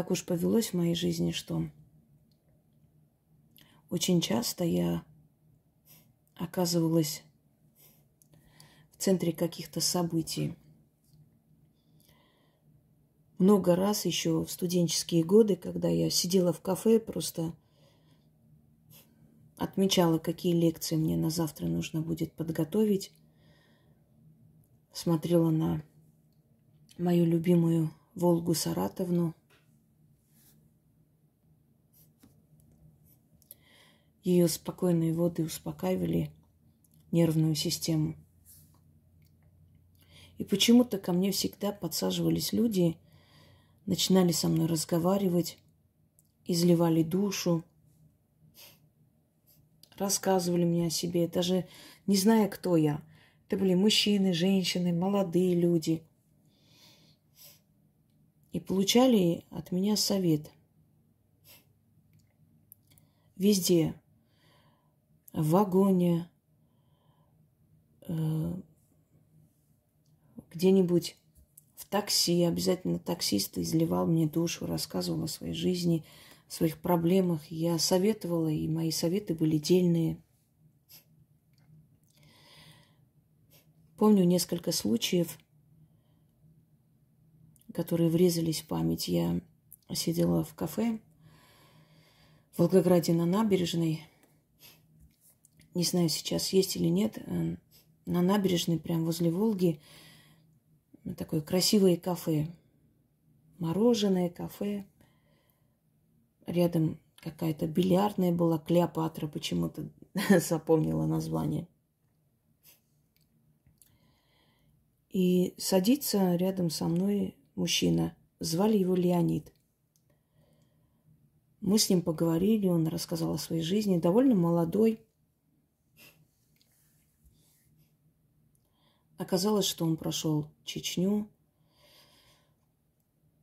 так уж повелось в моей жизни, что очень часто я оказывалась в центре каких-то событий. Много раз еще в студенческие годы, когда я сидела в кафе, просто отмечала, какие лекции мне на завтра нужно будет подготовить. Смотрела на мою любимую Волгу Саратовну. Ее спокойные воды успокаивали нервную систему. И почему-то ко мне всегда подсаживались люди, начинали со мной разговаривать, изливали душу, рассказывали мне о себе, даже не зная, кто я. Это были мужчины, женщины, молодые люди. И получали от меня совет. Везде. В вагоне, э, где-нибудь в такси. Обязательно таксист изливал мне душу, рассказывал о своей жизни, о своих проблемах. Я советовала, и мои советы были дельные. Помню несколько случаев, которые врезались в память. Я сидела в кафе в Волгограде на набережной. Не знаю, сейчас есть или нет. Э, на набережной, прямо возле Волги, такое красивое кафе. Мороженое кафе. Рядом какая-то бильярдная была, Клеопатра почему-то запомнила название. И садится рядом со мной мужчина. Звали его Леонид. Мы с ним поговорили, он рассказал о своей жизни. Довольно молодой, Оказалось, что он прошел Чечню,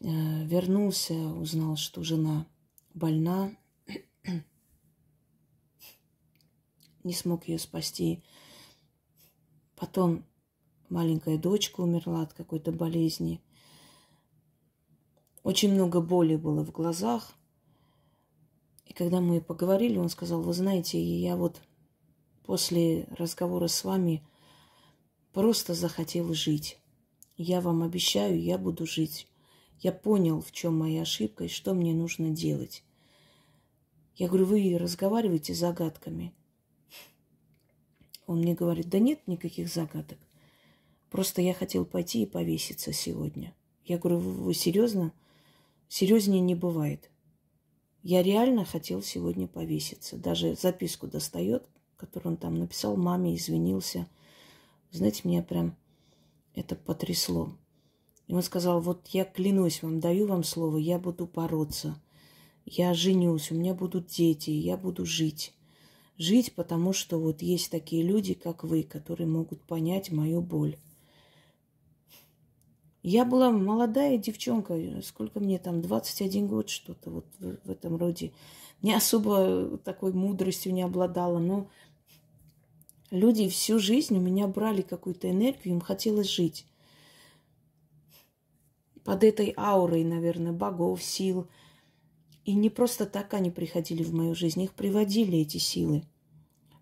э, вернулся, узнал, что жена больна, не смог ее спасти. Потом маленькая дочка умерла от какой-то болезни. Очень много боли было в глазах. И когда мы поговорили, он сказал, вы знаете, я вот после разговора с вами Просто захотел жить. Я вам обещаю, я буду жить. Я понял, в чем моя ошибка и что мне нужно делать. Я говорю, вы разговариваете загадками. Он мне говорит, да нет никаких загадок. Просто я хотел пойти и повеситься сегодня. Я говорю, вы, вы серьезно? Серьезнее не бывает. Я реально хотел сегодня повеситься. Даже записку достает, которую он там написал маме, извинился – знаете, меня прям это потрясло. И он сказал, вот я клянусь вам, даю вам слово, я буду бороться. Я женюсь, у меня будут дети, я буду жить. Жить, потому что вот есть такие люди, как вы, которые могут понять мою боль. Я была молодая девчонка, сколько мне там, 21 год, что-то вот в, в этом роде. Не особо такой мудростью не обладала, но Люди всю жизнь у меня брали какую-то энергию, им хотелось жить. Под этой аурой, наверное, богов, сил. И не просто так они приходили в мою жизнь, их приводили эти силы.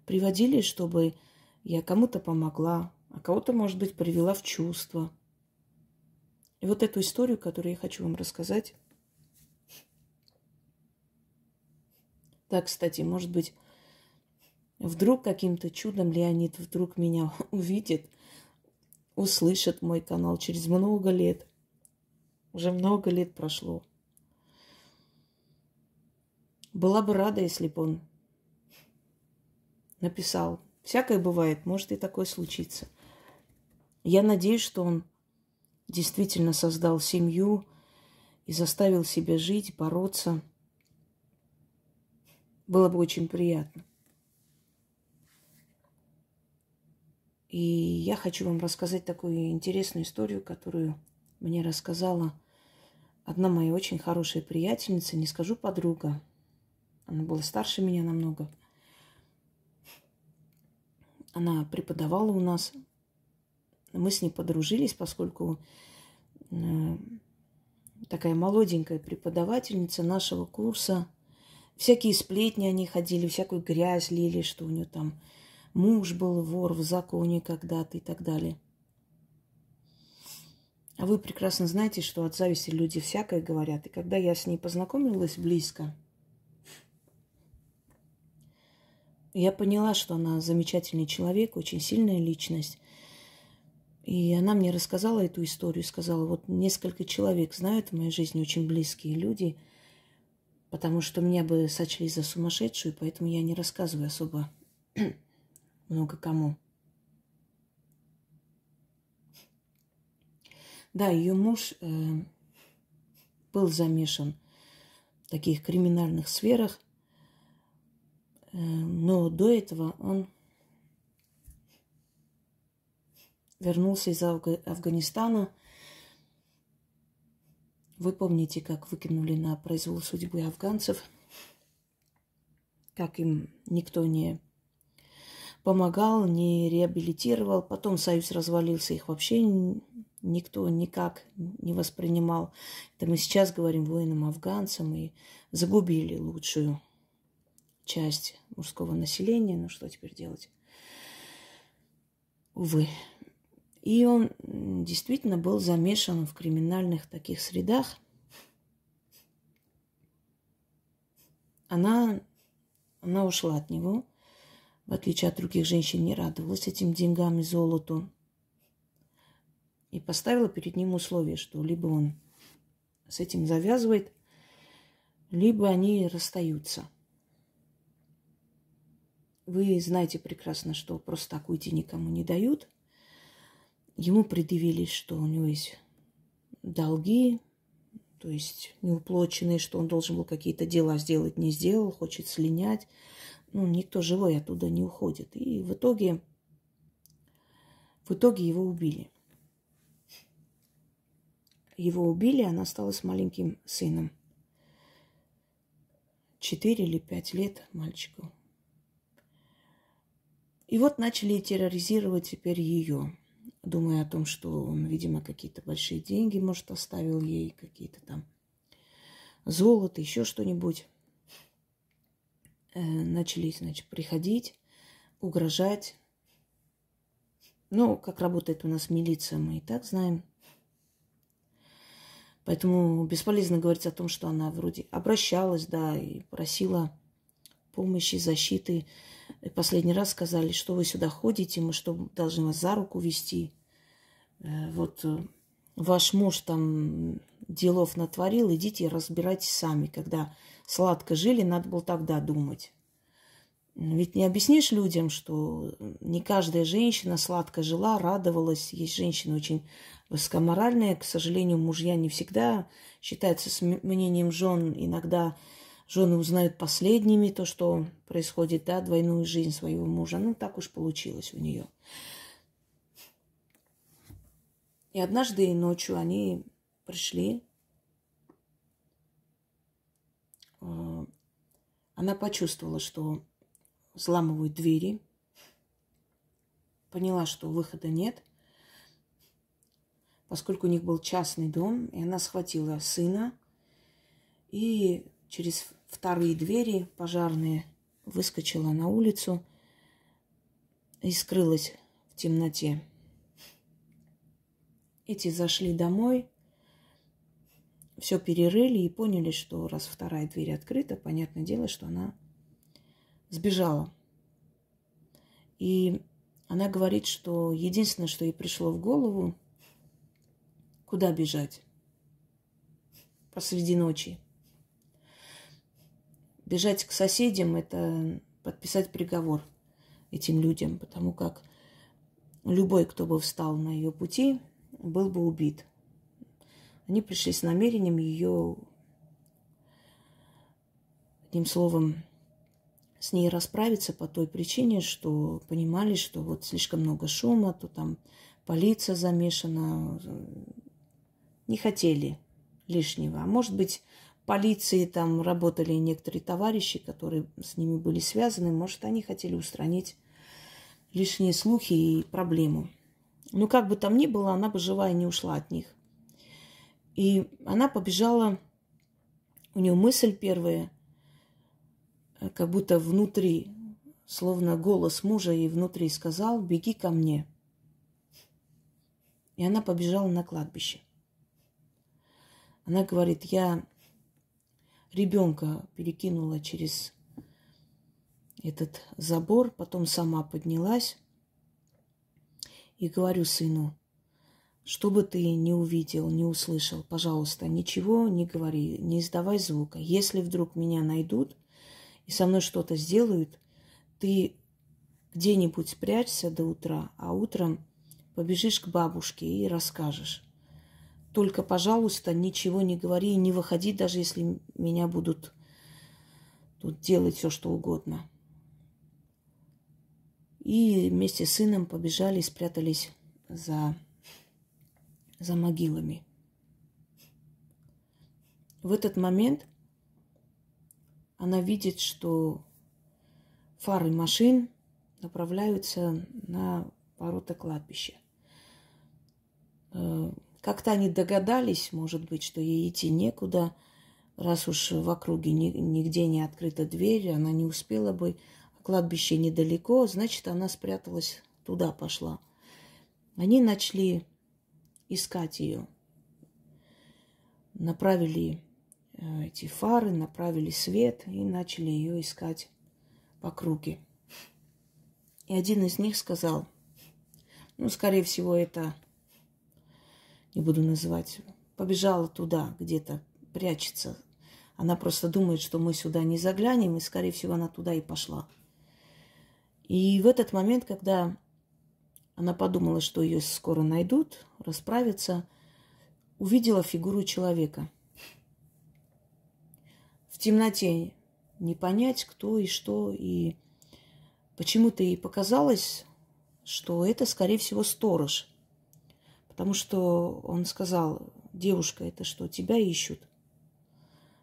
Приводили, чтобы я кому-то помогла, а кого-то, может быть, привела в чувство. И вот эту историю, которую я хочу вам рассказать. Так, кстати, может быть, Вдруг каким-то чудом Леонид вдруг меня увидит, услышит мой канал через много лет. Уже много лет прошло. Была бы рада, если бы он написал. Всякое бывает, может и такое случиться. Я надеюсь, что он действительно создал семью и заставил себя жить, бороться. Было бы очень приятно. И я хочу вам рассказать такую интересную историю, которую мне рассказала одна моя очень хорошая приятельница, не скажу подруга. Она была старше меня намного. Она преподавала у нас. Мы с ней подружились, поскольку э, такая молоденькая преподавательница нашего курса. Всякие сплетни они ходили, всякую грязь лили, что у нее там муж был вор в законе когда-то и так далее. А вы прекрасно знаете, что от зависти люди всякое говорят. И когда я с ней познакомилась близко, я поняла, что она замечательный человек, очень сильная личность. И она мне рассказала эту историю, сказала, вот несколько человек знают в моей жизни очень близкие люди, потому что меня бы сочли за сумасшедшую, поэтому я не рассказываю особо много кому. Да, ее муж э, был замешан в таких криминальных сферах, э, но до этого он вернулся из Афга- Афганистана. Вы помните, как выкинули на произвол судьбы афганцев, как им никто не помогал, не реабилитировал. Потом союз развалился, их вообще никто никак не воспринимал. Это мы сейчас говорим воинам-афганцам и загубили лучшую часть мужского населения. Ну что теперь делать? Увы. И он действительно был замешан в криминальных таких средах. Она, она ушла от него, в отличие от других женщин, не радовалась этим деньгам и золоту. И поставила перед ним условие, что либо он с этим завязывает, либо они расстаются. Вы знаете прекрасно, что просто так уйти никому не дают – Ему предъявили, что у него есть долги, то есть неуплоченные, что он должен был какие-то дела сделать, не сделал, хочет слинять. Ну, никто живой оттуда не уходит. И в итоге, в итоге его убили. Его убили, она осталась маленьким сыном. Четыре или пять лет мальчику. И вот начали терроризировать теперь ее думая о том, что он, видимо, какие-то большие деньги, может, оставил ей, какие-то там золото, еще что-нибудь. Э, начали, значит, приходить, угрожать. Ну, как работает у нас милиция, мы и так знаем. Поэтому бесполезно говорить о том, что она вроде обращалась, да, и просила помощи, защиты. Последний раз сказали, что вы сюда ходите, мы что, должны вас за руку вести. Э, вот э, ваш муж там делов натворил, идите разбирайтесь сами. Когда сладко жили, надо было тогда думать. Ведь не объяснишь людям, что не каждая женщина сладко жила, радовалась. Есть женщины очень высокоморальные. К сожалению, мужья не всегда считаются с мнением жен. Иногда жены узнают последними то, что происходит, да, двойную жизнь своего мужа. Ну, так уж получилось у нее. И однажды ночью они пришли. Э, она почувствовала, что взламывают двери. Поняла, что выхода нет. Поскольку у них был частный дом, и она схватила сына и через вторые двери пожарные выскочила на улицу и скрылась в темноте. Эти зашли домой, все перерыли и поняли, что раз вторая дверь открыта, понятное дело, что она сбежала. И она говорит, что единственное, что ей пришло в голову, куда бежать посреди ночи – бежать к соседям – это подписать приговор этим людям, потому как любой, кто бы встал на ее пути, был бы убит. Они пришли с намерением ее, одним словом, с ней расправиться по той причине, что понимали, что вот слишком много шума, то там полиция замешана, не хотели лишнего. А может быть, полиции там работали некоторые товарищи, которые с ними были связаны. Может, они хотели устранить лишние слухи и проблему. Но как бы там ни было, она бы живая не ушла от них. И она побежала, у нее мысль первая, э, как будто внутри, словно голос мужа ей внутри сказал, беги ко мне. И она побежала на кладбище. Она говорит, я ребенка перекинула через этот забор, потом сама поднялась и говорю сыну, что бы ты не увидел, не услышал, пожалуйста, ничего не говори, не издавай звука. Если вдруг меня найдут и со мной что-то сделают, ты где-нибудь спрячься до утра, а утром побежишь к бабушке и расскажешь. Только, пожалуйста, ничего не говори и не выходи, даже если меня будут тут делать все, что угодно. И вместе с сыном побежали и спрятались за, за могилами. В этот момент она видит, что фары машин направляются на ворота кладбища. Как-то они догадались, может быть, что ей идти некуда, раз уж в округе нигде не открыта дверь, она не успела бы, а кладбище недалеко, значит, она спряталась туда, пошла. Они начали искать ее. Направили э, эти фары, направили свет и начали ее искать по округе. И один из них сказал, ну, скорее всего, это не буду называть, побежала туда, где-то прячется. Она просто думает, что мы сюда не заглянем, и, скорее всего, она туда и пошла. И в этот момент, когда она подумала, что ее скоро найдут, расправятся, увидела фигуру человека. В темноте не понять, кто и что, и почему-то ей показалось, что это, скорее всего, сторож – Потому что он сказал, девушка, это что, тебя ищут?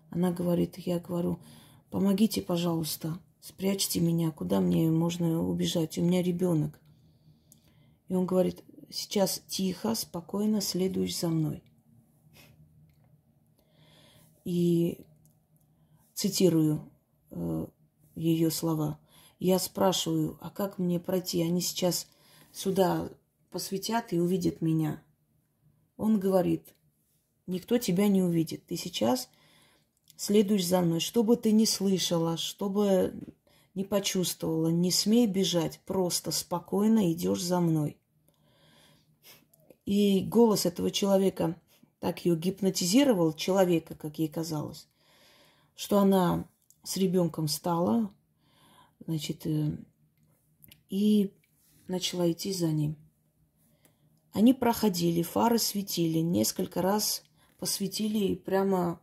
Она говорит, я говорю, помогите, пожалуйста, спрячьте меня, куда мне можно убежать, у меня ребенок. И он говорит, сейчас тихо, спокойно следуешь за мной. И цитирую э, ее слова. Я спрашиваю, а как мне пройти? Они сейчас сюда посвятят и увидят меня. Он говорит, никто тебя не увидит. Ты сейчас следуешь за мной. Что бы ты ни слышала, что бы не почувствовала, не смей бежать. Просто спокойно идешь за мной. И голос этого человека так ее гипнотизировал, человека, как ей казалось, что она с ребенком стала, значит, э, и начала идти за ним. Они проходили, фары светили, несколько раз посветили прямо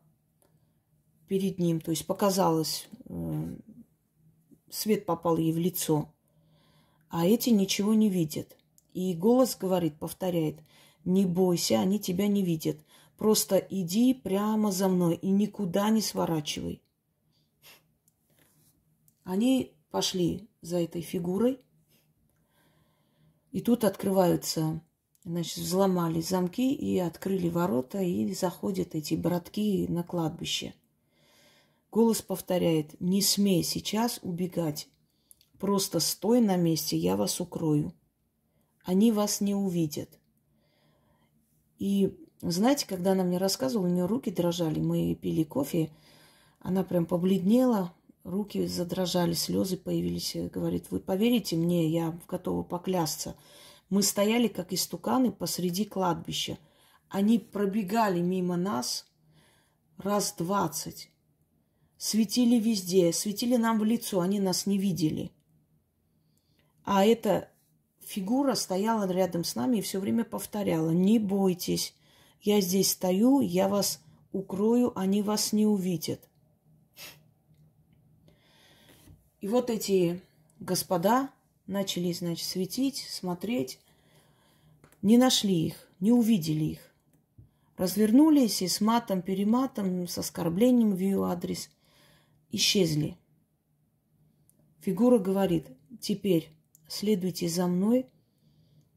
перед ним. То есть показалось, э, свет попал ей в лицо. А эти ничего не видят. И голос говорит, повторяет, не бойся, они тебя не видят. Просто иди прямо за мной и никуда не сворачивай. Они пошли за этой фигурой. И тут открываются Значит, взломали замки и открыли ворота, и заходят эти братки на кладбище. Голос повторяет, не смей сейчас убегать. Просто стой на месте, я вас укрою. Они вас не увидят. И знаете, когда она мне рассказывала, у нее руки дрожали, мы пили кофе, она прям побледнела, руки задрожали, слезы появились. Говорит, вы поверите мне, я готова поклясться – мы стояли, как истуканы, посреди кладбища. Они пробегали мимо нас раз двадцать. Светили везде, светили нам в лицо, они нас не видели. А эта фигура стояла рядом с нами и все время повторяла, не бойтесь, я здесь стою, я вас укрою, они вас не увидят. И вот эти господа начали, значит, светить, смотреть. Не нашли их, не увидели их. Развернулись и с матом-перематом, с оскорблением в ее адрес исчезли. Фигура говорит, теперь следуйте за мной,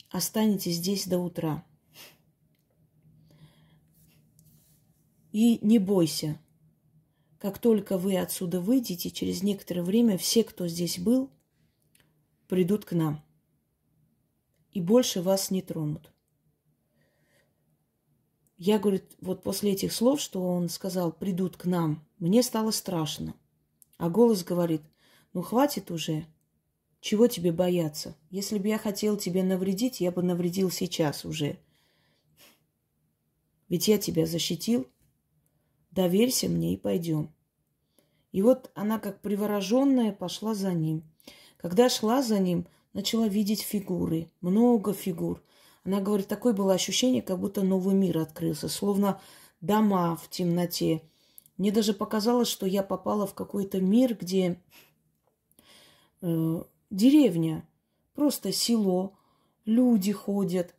останетесь здесь до утра. И не бойся. Как только вы отсюда выйдете, через некоторое время все, кто здесь был, придут к нам. И больше вас не тронут. Я, говорит, вот после этих слов, что он сказал, придут к нам, мне стало страшно. А голос говорит, ну хватит уже, чего тебе бояться? Если бы я хотел тебе навредить, я бы навредил сейчас уже. Ведь я тебя защитил. Доверься мне и пойдем. И вот она, как привороженная, пошла за ним. Когда шла за ним, начала видеть фигуры, много фигур. Она говорит, такое было ощущение, как будто новый мир открылся, словно дома в темноте. Мне даже показалось, что я попала в какой-то мир, где э, деревня, просто село, люди ходят,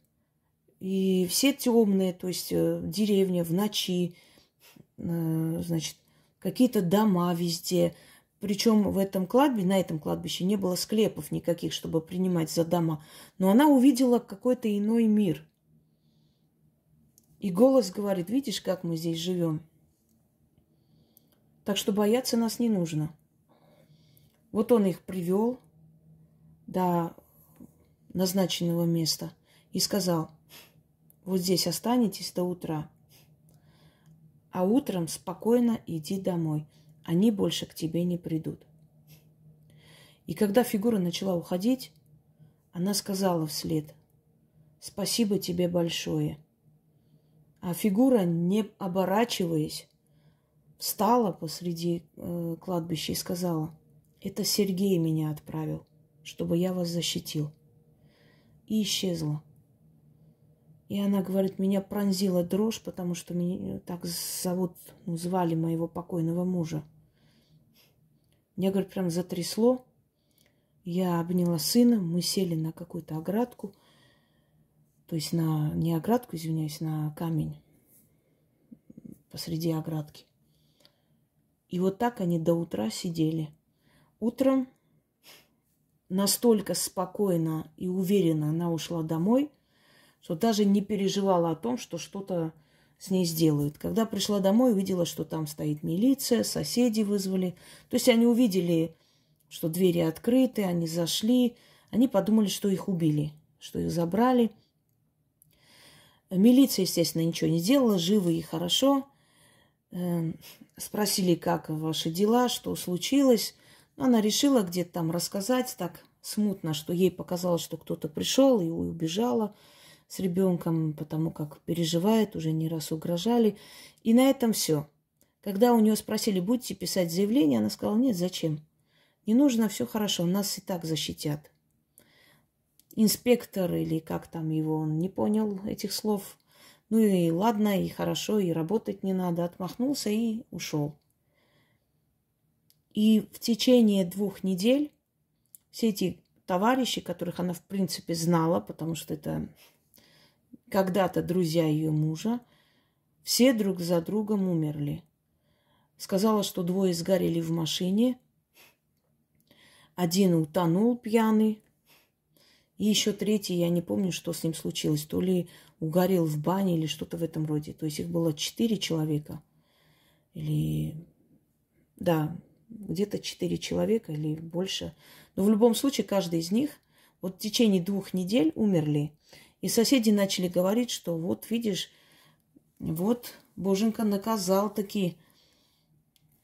и все темные, то есть э, деревня в ночи, э, значит, какие-то дома везде, причем в этом кладбище, на этом кладбище не было склепов никаких, чтобы принимать за дома. Но она увидела какой-то иной мир. И голос говорит, видишь, как мы здесь живем. Так что бояться нас не нужно. Вот он их привел до назначенного места и сказал, вот здесь останетесь до утра, а утром спокойно иди домой – они больше к тебе не придут. И когда фигура начала уходить, она сказала вслед, спасибо тебе большое. А фигура, не оборачиваясь, встала посреди э, кладбища и сказала, это Сергей меня отправил, чтобы я вас защитил. И исчезла. И она говорит, меня пронзила дрожь, потому что меня так зовут, ну, звали моего покойного мужа. Меня, говорит, прям затрясло. Я обняла сына, мы сели на какую-то оградку. То есть на, не оградку, извиняюсь, на камень посреди оградки. И вот так они до утра сидели. Утром настолько спокойно и уверенно она ушла домой, что даже не переживала о том, что что-то с ней сделают. Когда пришла домой, увидела, что там стоит милиция, соседи вызвали. То есть они увидели, что двери открыты, они зашли, они подумали, что их убили, что их забрали. Милиция, естественно, ничего не сделала, живы и хорошо. Эм, спросили, как ваши дела, что случилось. Она решила где-то там рассказать так смутно, что ей показалось, что кто-то пришел и убежала с ребенком, потому как переживает, уже не раз угрожали. И на этом все. Когда у нее спросили, будете писать заявление, она сказала, нет, зачем? Не нужно, все хорошо, нас и так защитят. Инспектор или как там его, он не понял этих слов. Ну и ладно, и хорошо, и работать не надо. Отмахнулся и ушел. И в течение двух недель все эти товарищи, которых она в принципе знала, потому что это когда-то друзья ее мужа, все друг за другом умерли. Сказала, что двое сгорели в машине, один утонул пьяный, и еще третий, я не помню, что с ним случилось, то ли угорел в бане или что-то в этом роде. То есть их было четыре человека. Или, да, где-то четыре человека или больше. Но в любом случае каждый из них вот в течение двух недель умерли. И соседи начали говорить, что вот, видишь, вот Боженька наказал таки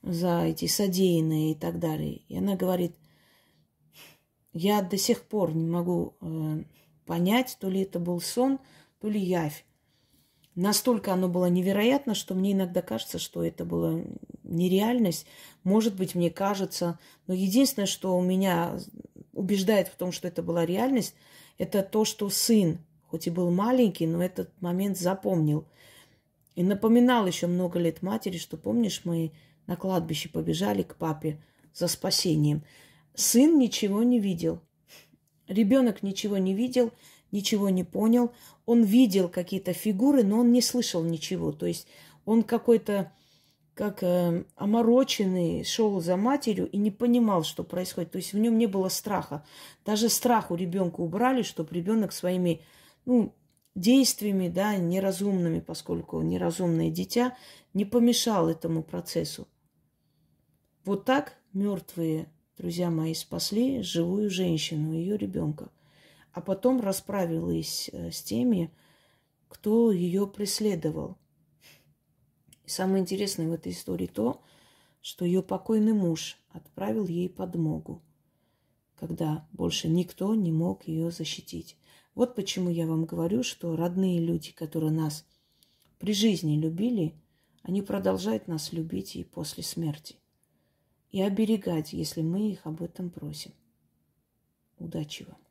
за эти содеянные и так далее. И она говорит, я до сих пор не могу э, понять, то ли это был сон, то ли явь. Настолько оно было невероятно, что мне иногда кажется, что это была нереальность. Может быть, мне кажется. Но единственное, что у меня убеждает в том, что это была реальность, это то, что сын хоть и был маленький, но этот момент запомнил. И напоминал еще много лет матери, что, помнишь, мы на кладбище побежали к папе за спасением. Сын ничего не видел. Ребенок ничего не видел, ничего не понял. Он видел какие-то фигуры, но он не слышал ничего. То есть он какой-то как э, омороченный шел за матерью и не понимал, что происходит. То есть в нем не было страха. Даже страх у ребенка убрали, чтобы ребенок своими ну, действиями, да, неразумными, поскольку неразумное дитя не помешал этому процессу. Вот так мертвые, друзья мои, спасли живую женщину, ее ребенка. А потом расправилась э, с теми, кто ее преследовал. И самое интересное в этой истории то, что ее покойный муж отправил ей подмогу, когда больше никто не мог ее защитить. Вот почему я вам говорю, что родные люди, которые нас при жизни любили, они продолжают нас любить и после смерти. И оберегать, если мы их об этом просим. Удачи вам!